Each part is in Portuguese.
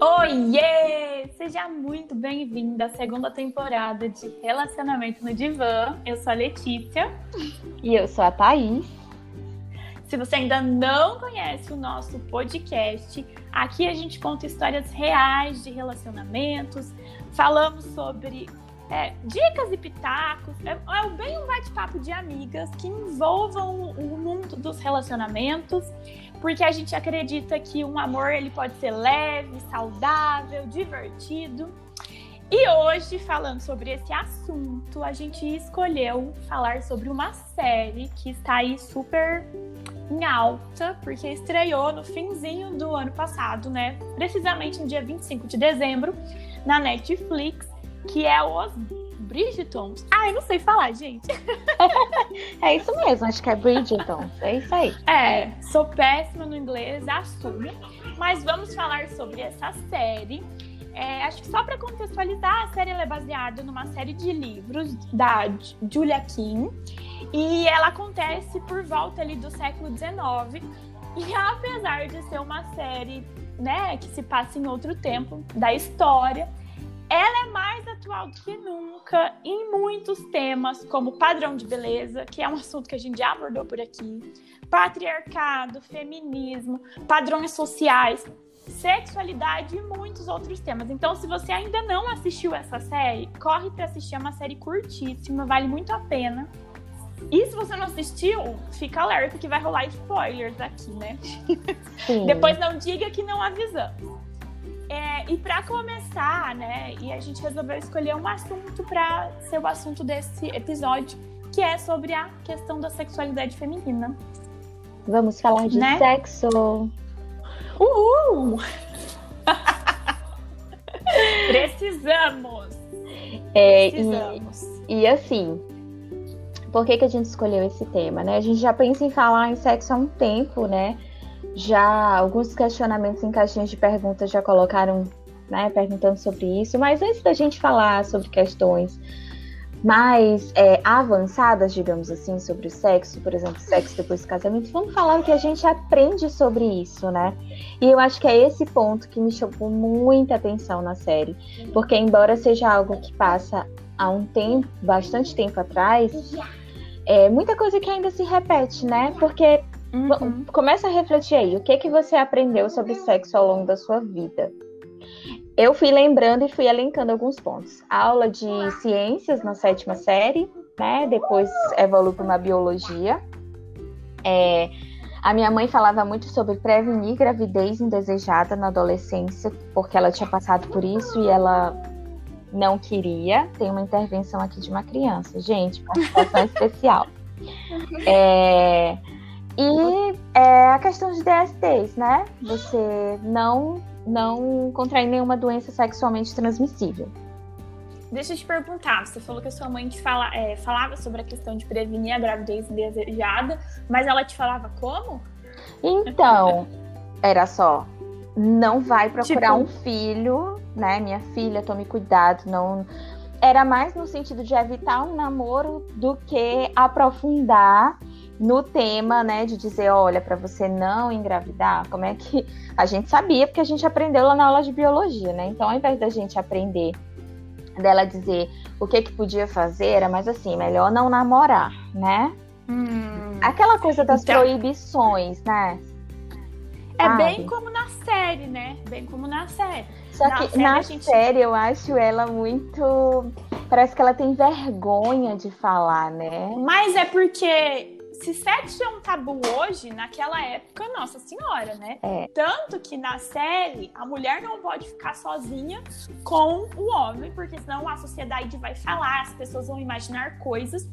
Oiê! Seja muito bem-vinda à segunda temporada de Relacionamento no Divã. Eu sou a Letícia. E eu sou a Thaís. Se você ainda não conhece o nosso podcast, aqui a gente conta histórias reais de relacionamentos, falamos sobre é, dicas e pitacos. É, é bem um bate-papo de amigas que envolvam o mundo dos relacionamentos porque a gente acredita que um amor ele pode ser leve, saudável, divertido. E hoje, falando sobre esse assunto, a gente escolheu falar sobre uma série que está aí super em alta, porque estreou no finzinho do ano passado, né? Precisamente no dia 25 de dezembro, na Netflix, que é Os Bridgetons. Ah, eu não sei falar, gente. é isso mesmo, acho que é Bridgetons. É isso aí. É, sou péssima no inglês, assumo. Mas vamos falar sobre essa série. É, acho que só para contextualizar, a série é baseada numa série de livros da Julia Kim e ela acontece por volta ali do século XIX. E apesar de ser uma série, né, que se passa em outro tempo da história, ela é mais atual do que nunca em muitos temas, como padrão de beleza, que é um assunto que a gente já abordou por aqui, patriarcado, feminismo, padrões sociais, sexualidade e muitos outros temas. Então, se você ainda não assistiu essa série, corre para assistir, é uma série curtíssima, vale muito a pena. E se você não assistiu, fica alerta que vai rolar spoilers aqui, né? Depois não diga que não avisamos. É, e para começar, né, e a gente resolveu escolher um assunto para ser o assunto desse episódio, que é sobre a questão da sexualidade feminina. Vamos falar de né? sexo. Uhul! Precisamos! É, Precisamos. E, e assim, por que, que a gente escolheu esse tema, né? A gente já pensa em falar em sexo há um tempo, né? Já alguns questionamentos em caixinhas de perguntas já colocaram, né, perguntando sobre isso, mas antes da gente falar sobre questões mais é, avançadas, digamos assim, sobre o sexo, por exemplo, sexo depois do casamento, vamos falar o que a gente aprende sobre isso, né? E eu acho que é esse ponto que me chamou muita atenção na série, porque embora seja algo que passa há um tempo, bastante tempo atrás, é muita coisa que ainda se repete, né? Porque Uhum. Começa a refletir aí. O que que você aprendeu sobre sexo ao longo da sua vida? Eu fui lembrando e fui elencando alguns pontos. aula de ciências na sétima série, né? Depois evoluiu para uma biologia. É, a minha mãe falava muito sobre prevenir gravidez indesejada na adolescência, porque ela tinha passado por isso e ela não queria. Tem uma intervenção aqui de uma criança, gente, participação especial. É, e é, a questão de DSTs, né? Você não, não contrair nenhuma doença sexualmente transmissível. Deixa eu te perguntar, você falou que a sua mãe te fala, é, falava sobre a questão de prevenir a gravidez indesejada, mas ela te falava como? Então, era só, não vai procurar tipo... um filho, né? Minha filha, tome cuidado, não. Era mais no sentido de evitar um namoro do que aprofundar no tema, né, de dizer, olha, para você não engravidar, como é que a gente sabia, porque a gente aprendeu lá na aula de biologia, né? Então, ao invés da gente aprender dela dizer o que que podia fazer, era mais assim, melhor não namorar, né? Hum. Aquela coisa das então... proibições, né? É Sabe? bem como na série, né? Bem como na série. Só que na, série, na gente... série eu acho ela muito. Parece que ela tem vergonha de falar, né? Mas é porque se sexo é um tabu hoje, naquela época, nossa senhora, né? É. Tanto que na série, a mulher não pode ficar sozinha com o homem, porque senão a sociedade vai falar, as pessoas vão imaginar coisas.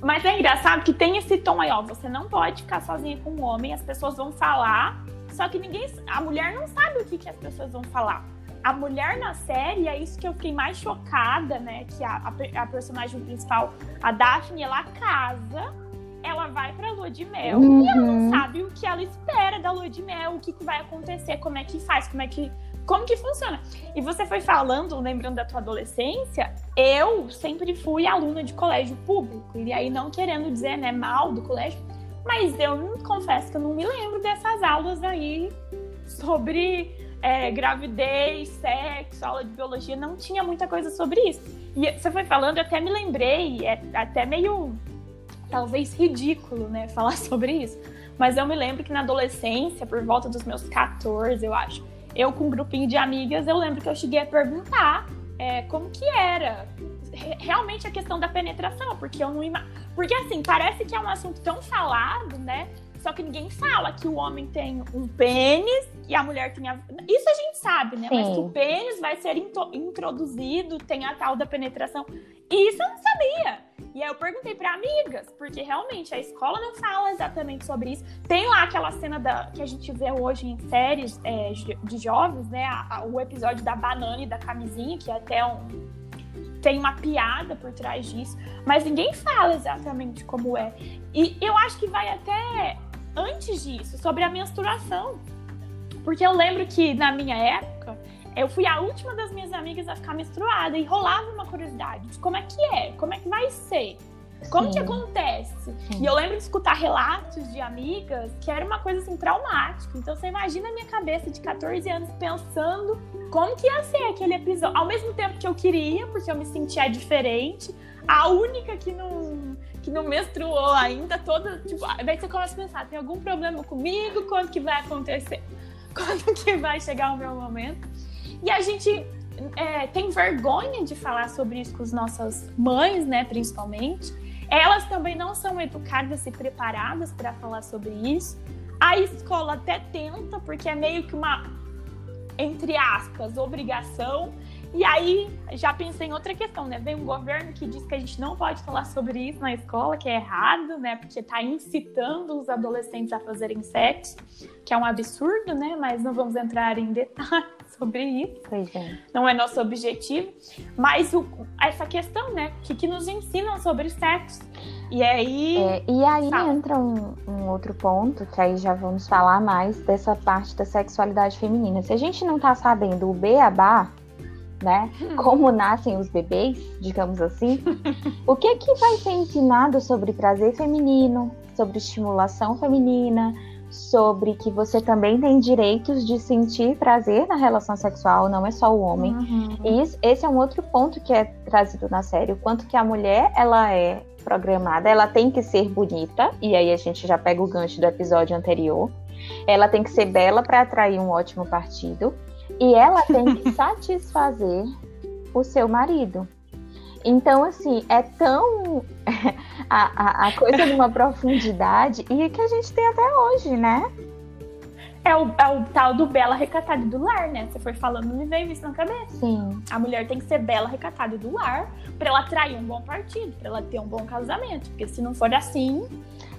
Mas é engraçado que tem esse tom aí, ó, você não pode ficar sozinha com o homem, as pessoas vão falar, só que ninguém, a mulher não sabe o que, que as pessoas vão falar a mulher na série, é isso que eu fiquei mais chocada, né? Que a, a, a personagem principal, a Daphne, ela casa ela vai pra lua de mel uhum. e ela não sabe o que ela espera da lua de mel, o que, que vai acontecer, como é que faz, como é que. Como que funciona? E você foi falando, lembrando da tua adolescência, eu sempre fui aluna de colégio público. E aí, não querendo dizer, né, mal do colégio, mas eu confesso que eu não me lembro dessas aulas aí sobre é, gravidez, sexo, aula de biologia, não tinha muita coisa sobre isso. E você foi falando, eu até me lembrei, é até meio, talvez ridículo, né, falar sobre isso. Mas eu me lembro que na adolescência, por volta dos meus 14, eu acho, eu com um grupinho de amigas, eu lembro que eu cheguei a perguntar é, como que era realmente a questão da penetração, porque eu não ima... porque assim, parece que é um assunto tão falado, né? Só que ninguém fala que o homem tem um pênis e a mulher tem a... Isso a gente sabe, né? Sim. Mas que o pênis vai ser introduzido, tem a tal da penetração. Isso eu não sabia. E aí eu perguntei para amigas, porque realmente a escola não fala exatamente sobre isso. Tem lá aquela cena da, que a gente vê hoje em séries é, de jovens, né? A, a, o episódio da banana e da camisinha, que é até um, tem uma piada por trás disso, mas ninguém fala exatamente como é. E eu acho que vai até antes disso, sobre a menstruação. Porque eu lembro que na minha época, eu fui a última das minhas amigas a ficar menstruada e rolava uma curiosidade de como é que é, como é que vai ser. Como Sim. que acontece? Sim. E eu lembro de escutar relatos de amigas que era uma coisa assim traumática. Então você imagina a minha cabeça de 14 anos pensando como que ia ser aquele episódio. Ao mesmo tempo que eu queria, porque eu me sentia diferente, a única que não que não menstruou ainda, toda, tipo, daí você começa a pensar, tem algum problema comigo? Quando que vai acontecer? Quando que vai chegar o meu momento? E a gente é, tem vergonha de falar sobre isso com as nossas mães, né, principalmente. Elas também não são educadas e preparadas para falar sobre isso. A escola até tenta, porque é meio que uma, entre aspas, obrigação, e aí, já pensei em outra questão, né? Vem um governo que diz que a gente não pode falar sobre isso na escola, que é errado, né? Porque está incitando os adolescentes a fazerem sexo, que é um absurdo, né? Mas não vamos entrar em detalhes sobre isso. Pois é. Não é nosso objetivo. Mas o, essa questão, né? O que, que nos ensinam sobre sexo? E aí. É, e aí sabe? entra um, um, outro ponto, que aí já vamos falar mais dessa parte da sexualidade feminina. Se a gente não tá sabendo o beabá né? Como nascem os bebês, digamos assim. o que que vai ser ensinado sobre prazer feminino, sobre estimulação feminina, sobre que você também tem direitos de sentir prazer na relação sexual, não é só o homem. Uhum. E isso, esse é um outro ponto que é trazido na série, o quanto que a mulher ela é programada, ela tem que ser bonita, e aí a gente já pega o gancho do episódio anterior. Ela tem que ser bela para atrair um ótimo partido. E ela tem que satisfazer o seu marido. Então, assim, é tão a, a, a, coisa de uma profundidade e que a gente tem até hoje, né? É o, é o tal do bela recatada do lar, né? Você foi falando, me veio isso na cabeça. Sim. A mulher tem que ser bela recatada do lar para ela atrair um bom partido, para ela ter um bom casamento. Porque se não for assim.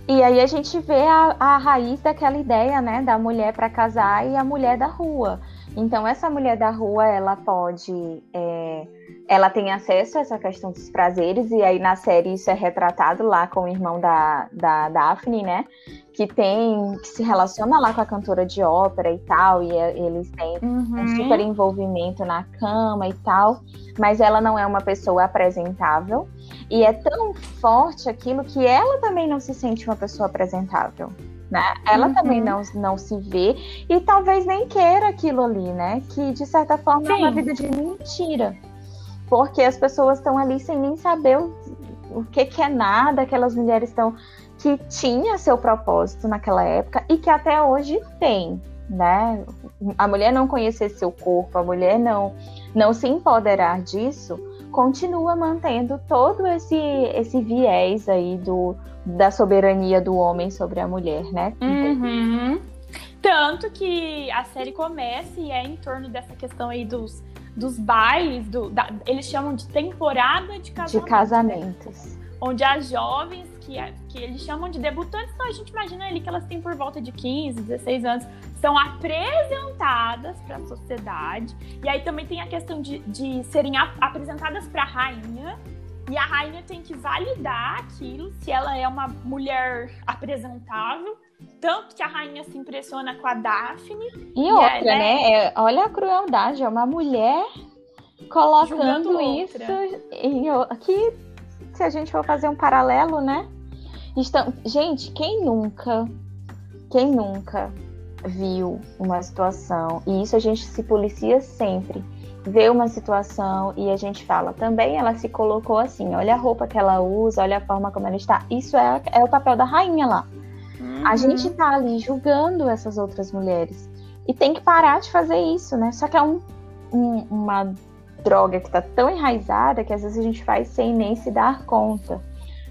E aí a gente vê a, a raiz daquela ideia, né? Da mulher para casar e a mulher da rua. Então, essa mulher da rua, ela pode. É, ela tem acesso a essa questão dos prazeres, e aí na série isso é retratado lá com o irmão da, da Daphne, né? Que tem. que se relaciona lá com a cantora de ópera e tal, e é, eles têm uhum. um super envolvimento na cama e tal, mas ela não é uma pessoa apresentável. E é tão forte aquilo que ela também não se sente uma pessoa apresentável né? Ela uhum. também não, não se vê e talvez nem queira aquilo ali, né? Que de certa forma Sim. é uma vida de mentira. Porque as pessoas estão ali sem nem saber o, o que, que é nada, aquelas mulheres estão que tinha seu propósito naquela época e que até hoje tem, né? A mulher não conhecer seu corpo, a mulher não não se empoderar disso, continua mantendo todo esse esse viés aí do da soberania do homem sobre a mulher, né? Uhum. Tanto que a série começa e é em torno dessa questão aí dos, dos bailes, do, da, eles chamam de temporada de casamentos. De casamentos. Né? Onde as jovens, que, é, que eles chamam de debutantes, então a gente imagina ali que elas têm por volta de 15, 16 anos, são apresentadas para a sociedade. E aí também tem a questão de, de serem ap apresentadas para a rainha e a rainha tem que validar aquilo, se ela é uma mulher apresentável. Tanto que a rainha se impressiona com a Daphne. E outra, né? É, olha a crueldade, é uma mulher colocando isso em, aqui, se a gente for fazer um paralelo, né? Estão, gente, quem nunca, quem nunca viu uma situação, e isso a gente se policia sempre, vê uma situação e a gente fala, também ela se colocou assim, olha a roupa que ela usa, olha a forma como ela está. Isso é, é o papel da rainha lá. Uhum. A gente tá ali julgando essas outras mulheres. E tem que parar de fazer isso, né? Só que é um, um, uma droga que tá tão enraizada que às vezes a gente faz sem nem se dar conta.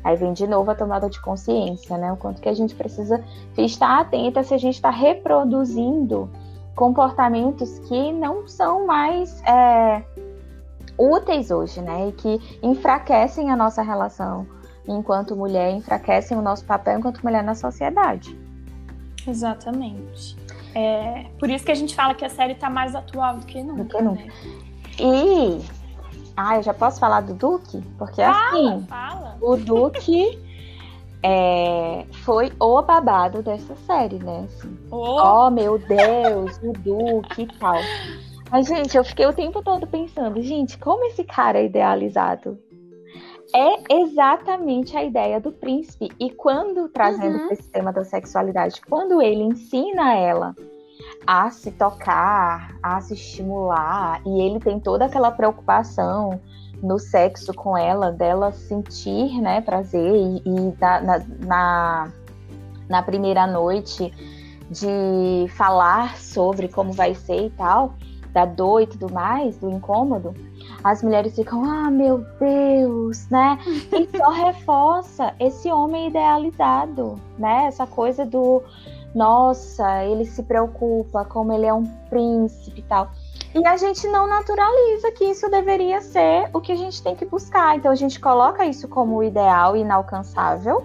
Aí vem de novo a tomada de consciência, né? O quanto que a gente precisa estar atenta se a gente está reproduzindo comportamentos que não são mais é, úteis hoje, né? E que enfraquecem a nossa relação enquanto mulher, enfraquecem o nosso papel enquanto mulher na sociedade. Exatamente. É, por isso que a gente fala que a série está mais atual do que nunca. Do que nunca. Né? E. Ah, eu já posso falar do Duque? Porque fala, assim. Fala. O Duque é, foi o babado dessa série, né? Assim, oh. oh, meu Deus, o Duque e tal. Mas, gente, eu fiquei o tempo todo pensando, gente, como esse cara é idealizado? É exatamente a ideia do príncipe. E quando, trazendo uhum. esse tema da sexualidade, quando ele ensina ela a se tocar, a se estimular, e ele tem toda aquela preocupação no sexo com ela, dela sentir né, prazer, e, e na, na, na primeira noite de falar sobre como vai ser e tal, da dor e tudo mais, do incômodo, as mulheres ficam, ah, meu Deus, né? E só reforça esse homem idealizado, né? Essa coisa do, nossa, ele se preocupa, como ele é um príncipe e tal. E a gente não naturaliza que isso deveria ser o que a gente tem que buscar. Então a gente coloca isso como ideal e inalcançável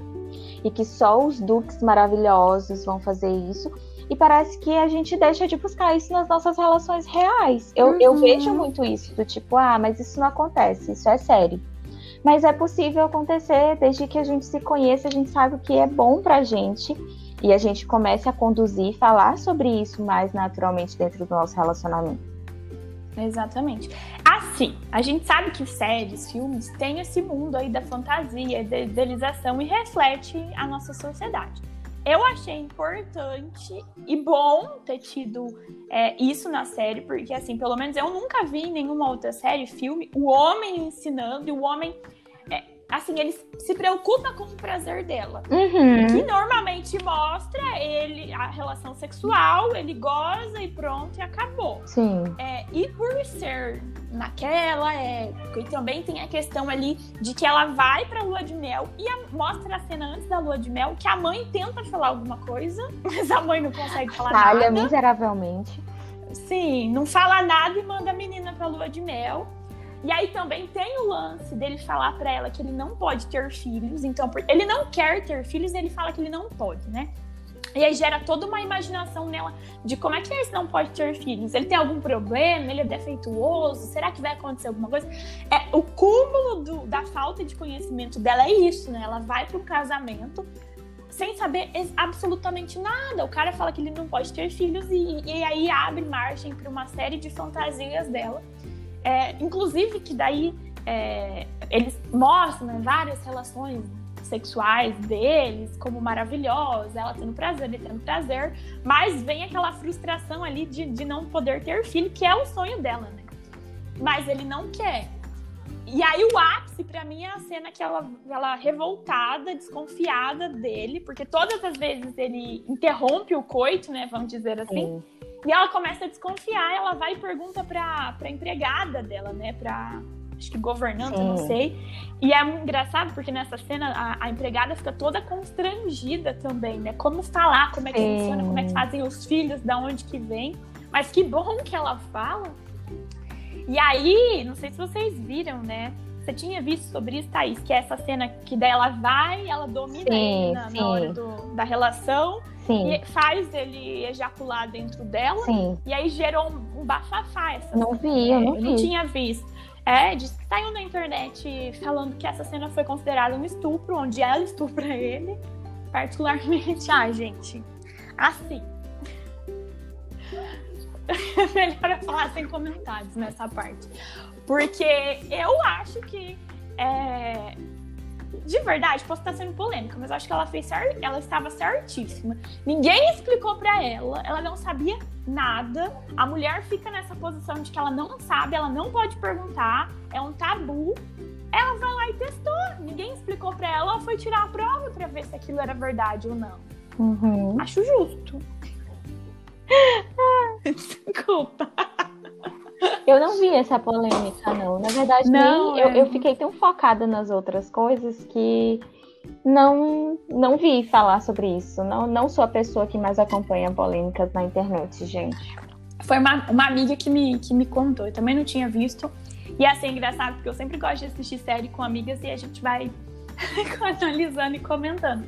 e que só os duques maravilhosos vão fazer isso. E parece que a gente deixa de buscar isso nas nossas relações reais. Eu, uhum. eu vejo muito isso, do tipo, ah, mas isso não acontece, isso é sério. Mas é possível acontecer desde que a gente se conheça, a gente sabe o que é bom pra gente e a gente comece a conduzir e falar sobre isso mais naturalmente dentro do nosso relacionamento. Exatamente. Assim, a gente sabe que séries, filmes têm esse mundo aí da fantasia, da idealização e reflete a nossa sociedade. Eu achei importante e bom ter tido é, isso na série, porque assim, pelo menos eu nunca vi em nenhuma outra série, filme, o homem ensinando e o homem assim, ele se preocupa com o prazer dela. Uhum. Que normalmente mostra ele a relação sexual, ele goza e pronto, e acabou. Sim. É, e por ser naquela época, e também tem a questão ali de que ela vai pra lua de mel e a, mostra a cena antes da lua de mel que a mãe tenta falar alguma coisa, mas a mãe não consegue falar Falha nada. miseravelmente. Sim, não fala nada e manda a menina pra lua de mel. E aí também tem o lance dele falar para ela que ele não pode ter filhos. Então, ele não quer ter filhos, ele fala que ele não pode, né? E aí gera toda uma imaginação nela de como é que ele não pode ter filhos. Ele tem algum problema? Ele é defeituoso? Será que vai acontecer alguma coisa? É o cúmulo do, da falta de conhecimento dela é isso, né? Ela vai para um casamento sem saber absolutamente nada. O cara fala que ele não pode ter filhos e, e aí abre margem para uma série de fantasias dela é, inclusive que daí é, eles mostram né, várias relações sexuais deles como maravilhosas, ela tendo prazer, ele tendo prazer, mas vem aquela frustração ali de, de não poder ter filho, que é o sonho dela, né? Mas ele não quer. E aí o ápice para mim é a cena que ela, ela revoltada, desconfiada dele, porque todas as vezes ele interrompe o coito, né, vamos dizer assim. Sim e ela começa a desconfiar, ela vai e pergunta pra, pra empregada dela, né? Pra. Acho que governanta, Sim. não sei. E é muito engraçado porque nessa cena a, a, empregada fica toda constrangida também, né? Como falar, como é que Sim. funciona, como é que fazem os filhos, da onde que vem. Mas que bom que ela fala. E aí, não sei se vocês viram, né? Você tinha visto sobre isso, Thaís? Que é essa cena que daí ela vai, ela domina sim, ele na, na hora do, da relação. Sim. E faz ele ejacular dentro dela. Sim. E aí gerou um, um bafafá essa Não cena. vi, eu não eu vi. não tinha visto. É, diz que saiu na internet falando que essa cena foi considerada um estupro, onde ela estupra ele. Particularmente, ai, gente, assim. Melhor eu falar sem comentários nessa parte. Porque eu acho que é, de verdade, posso estar sendo polêmica, mas eu acho que ela fez ela estava certíssima. Ninguém explicou para ela, ela não sabia nada. A mulher fica nessa posição de que ela não sabe, ela não pode perguntar, é um tabu. Ela vai lá e testou. Ninguém explicou para ela, ela foi tirar a prova para ver se aquilo era verdade ou não. Uhum. Acho justo. Desculpa. Eu não vi essa polêmica, não. Na verdade, não, nem, é... eu, eu fiquei tão focada nas outras coisas que não não vi falar sobre isso. Não, não sou a pessoa que mais acompanha polêmicas na internet, gente. Foi uma, uma amiga que me, que me contou, eu também não tinha visto. E assim, é engraçado, porque eu sempre gosto de assistir série com amigas e a gente vai analisando e comentando.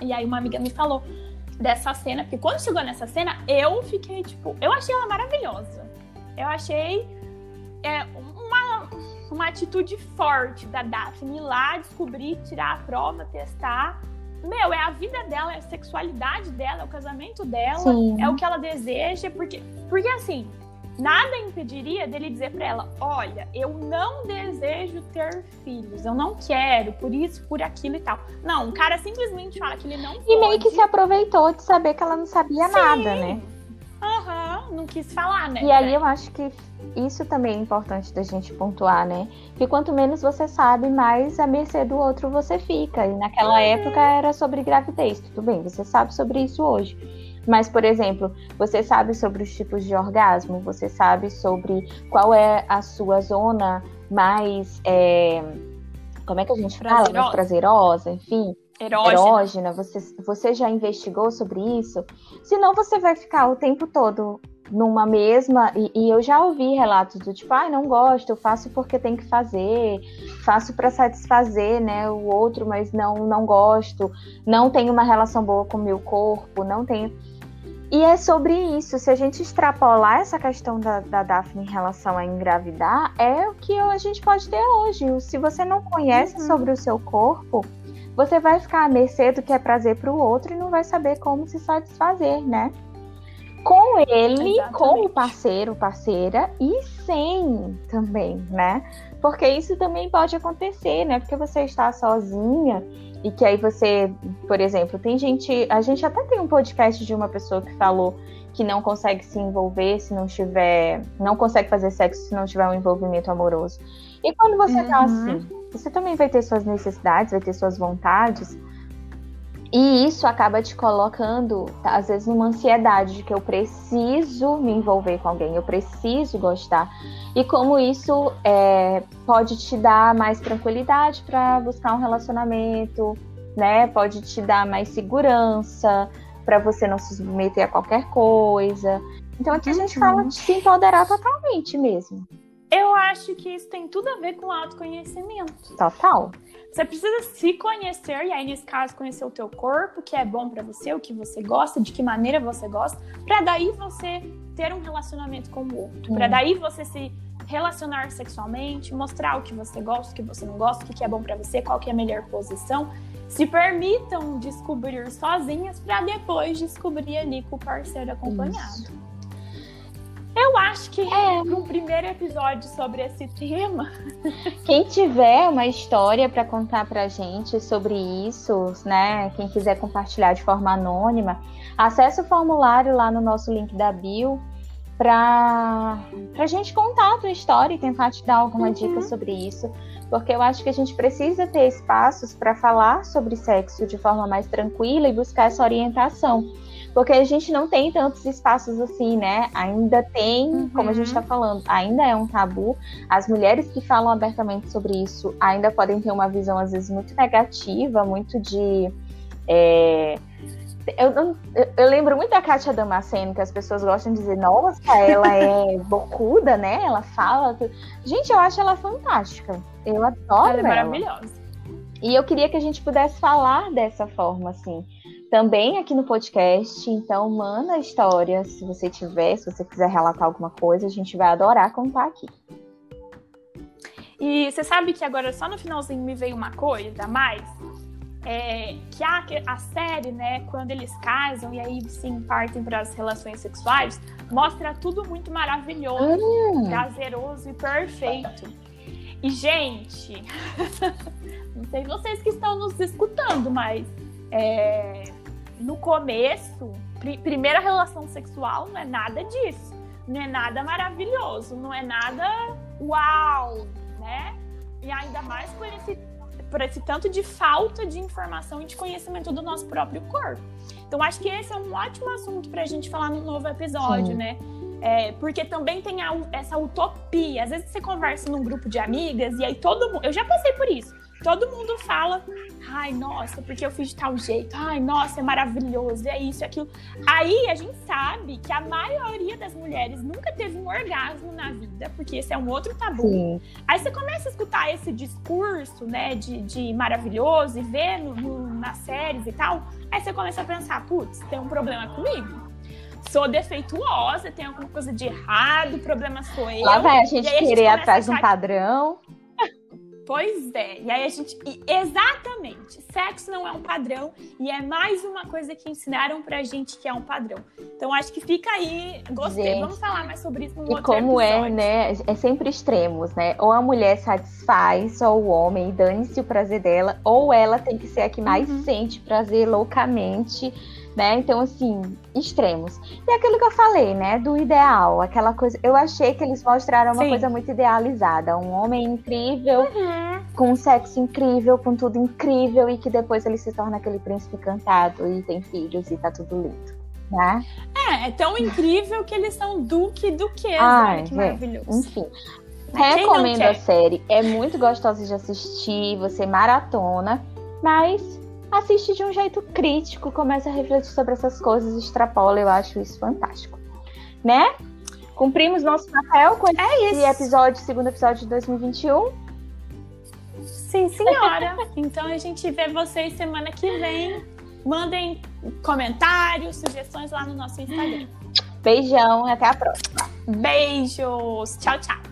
E aí uma amiga me falou dessa cena, porque quando chegou nessa cena, eu fiquei, tipo, eu achei ela maravilhosa. Eu achei é, uma, uma atitude forte da Daphne ir lá descobrir, tirar a prova, testar. Meu, é a vida dela, é a sexualidade dela, é o casamento dela, Sim. é o que ela deseja, porque, porque assim, nada impediria dele dizer para ela: olha, eu não desejo ter filhos, eu não quero, por isso, por aquilo e tal. Não, o cara simplesmente fala que ele não E meio que se aproveitou de saber que ela não sabia Sim. nada, né? Não quis falar, né? E aí eu acho que isso também é importante da gente pontuar, né? Que quanto menos você sabe, mais a mercê do outro você fica. E naquela uhum. época era sobre gravidez. Tudo bem, você sabe sobre isso hoje. Mas, por exemplo, você sabe sobre os tipos de orgasmo, você sabe sobre qual é a sua zona mais. É... Como é que a gente fala? Mais prazerosa, enfim erógena. erógena, você, você já investigou sobre isso? Senão você vai ficar o tempo todo numa mesma. E, e eu já ouvi relatos do tipo, ai, ah, não gosto, eu faço porque tem que fazer, faço para satisfazer né, o outro, mas não, não gosto, não tenho uma relação boa com o meu corpo, não tenho. E é sobre isso. Se a gente extrapolar essa questão da, da Daphne em relação a engravidar, é o que a gente pode ter hoje. Se você não conhece uhum. sobre o seu corpo, você vai ficar à mercê do que é prazer para o outro e não vai saber como se satisfazer, né? Com ele, Exatamente. com o parceiro, parceira e sem também, né? Porque isso também pode acontecer, né? Porque você está sozinha e que aí você, por exemplo, tem gente, a gente até tem um podcast de uma pessoa que falou que não consegue se envolver se não tiver, não consegue fazer sexo se não tiver um envolvimento amoroso. E quando você tá uhum. tá assim, você também vai ter suas necessidades, vai ter suas vontades. E isso acaba te colocando, tá, às vezes, numa ansiedade de que eu preciso me envolver com alguém, eu preciso gostar. E como isso é, pode te dar mais tranquilidade para buscar um relacionamento, né? Pode te dar mais segurança para você não se submeter a qualquer coisa. Então aqui a gente fala de se empoderar totalmente mesmo. Eu acho que isso tem tudo a ver com autoconhecimento. Total. Você precisa se conhecer, e aí, nesse caso, conhecer o teu corpo, o que é bom para você, o que você gosta, de que maneira você gosta, para daí você ter um relacionamento com o outro. Hum. Para daí você se relacionar sexualmente, mostrar o que você gosta, o que você não gosta, o que é bom para você, qual que é a melhor posição. Se permitam descobrir sozinhas para depois descobrir ali com o parceiro acompanhado. Isso. Eu acho que é um primeiro episódio sobre esse tema. Quem tiver uma história para contar pra gente sobre isso, né? Quem quiser compartilhar de forma anônima, acesse o formulário lá no nosso link da bio para a gente contar a tua história e tentar te dar alguma uhum. dica sobre isso, porque eu acho que a gente precisa ter espaços para falar sobre sexo de forma mais tranquila e buscar essa orientação. Porque a gente não tem tantos espaços assim, né? Ainda tem, uhum. como a gente está falando, ainda é um tabu. As mulheres que falam abertamente sobre isso ainda podem ter uma visão, às vezes, muito negativa, muito de. É... Eu, eu, eu, lembro muito da Kátia Damasceno, que as pessoas gostam de dizer, nossa, ela é bocuda, né? Ela fala. Gente, eu acho ela fantástica. Eu adoro ela. É ela. maravilhosa. E eu queria que a gente pudesse falar dessa forma, assim também aqui no podcast. Então, manda a história se você tiver, se você quiser relatar alguma coisa, a gente vai adorar contar aqui. E você sabe que agora só no finalzinho me veio uma coisa a mais? É, que a, a série, né, quando eles casam e aí sim partem para as relações sexuais, mostra tudo muito maravilhoso, hum. prazeroso e perfeito. E, gente, não sei vocês que estão nos escutando, mas é, no começo, pr primeira relação sexual não é nada disso. Não é nada maravilhoso, não é nada uau, né? E ainda mais por esse, por esse tanto de falta de informação e de conhecimento do nosso próprio corpo. Então, acho que esse é um ótimo assunto para a gente falar no novo episódio, Sim. né? É, porque também tem a, essa utopia. Às vezes você conversa num grupo de amigas e aí todo mundo. Eu já passei por isso. Todo mundo fala, ai, nossa, porque eu fiz de tal jeito, ai, nossa, é maravilhoso, é isso, é aquilo. Aí a gente sabe que a maioria das mulheres nunca teve um orgasmo na vida, porque esse é um outro tabu. Sim. Aí você começa a escutar esse discurso, né, de, de maravilhoso e ver no, no, nas séries e tal, aí você começa a pensar, putz, tem um problema comigo sou defeituosa, tem alguma coisa de errado, o problema sou eu. Lá vai a gente querer atrás de um padrão. Pois é. E aí a gente. E exatamente. Sexo não é um padrão. E é mais uma coisa que ensinaram pra gente que é um padrão. Então acho que fica aí. Gostei. Gente, Vamos falar mais sobre isso no e outro como é, episódio. é, né? É sempre extremos, né? Ou a mulher satisfaz só o homem e dane-se o prazer dela, ou ela tem que ser a que mais uhum. sente prazer loucamente né? Então, assim, extremos. E aquilo que eu falei, né? Do ideal, aquela coisa. Eu achei que eles mostraram uma Sim. coisa muito idealizada. Um homem incrível, uhum. com um sexo incrível, com tudo incrível, e que depois ele se torna aquele príncipe cantado e tem filhos e tá tudo lindo. Né? É, é tão incrível que eles são duque duquesa. Ai, que maravilhoso. Enfim. Recomendo a série. É muito gostosa de assistir, você maratona, mas assiste de um jeito crítico, começa a refletir sobre essas coisas, extrapola, eu acho isso fantástico. Né? Cumprimos nosso papel com é esse episódio, segundo episódio de 2021. Sim, senhora. então a gente vê vocês semana que vem. Mandem comentários, sugestões lá no nosso Instagram. Beijão, até a próxima. Beijos. Tchau, tchau.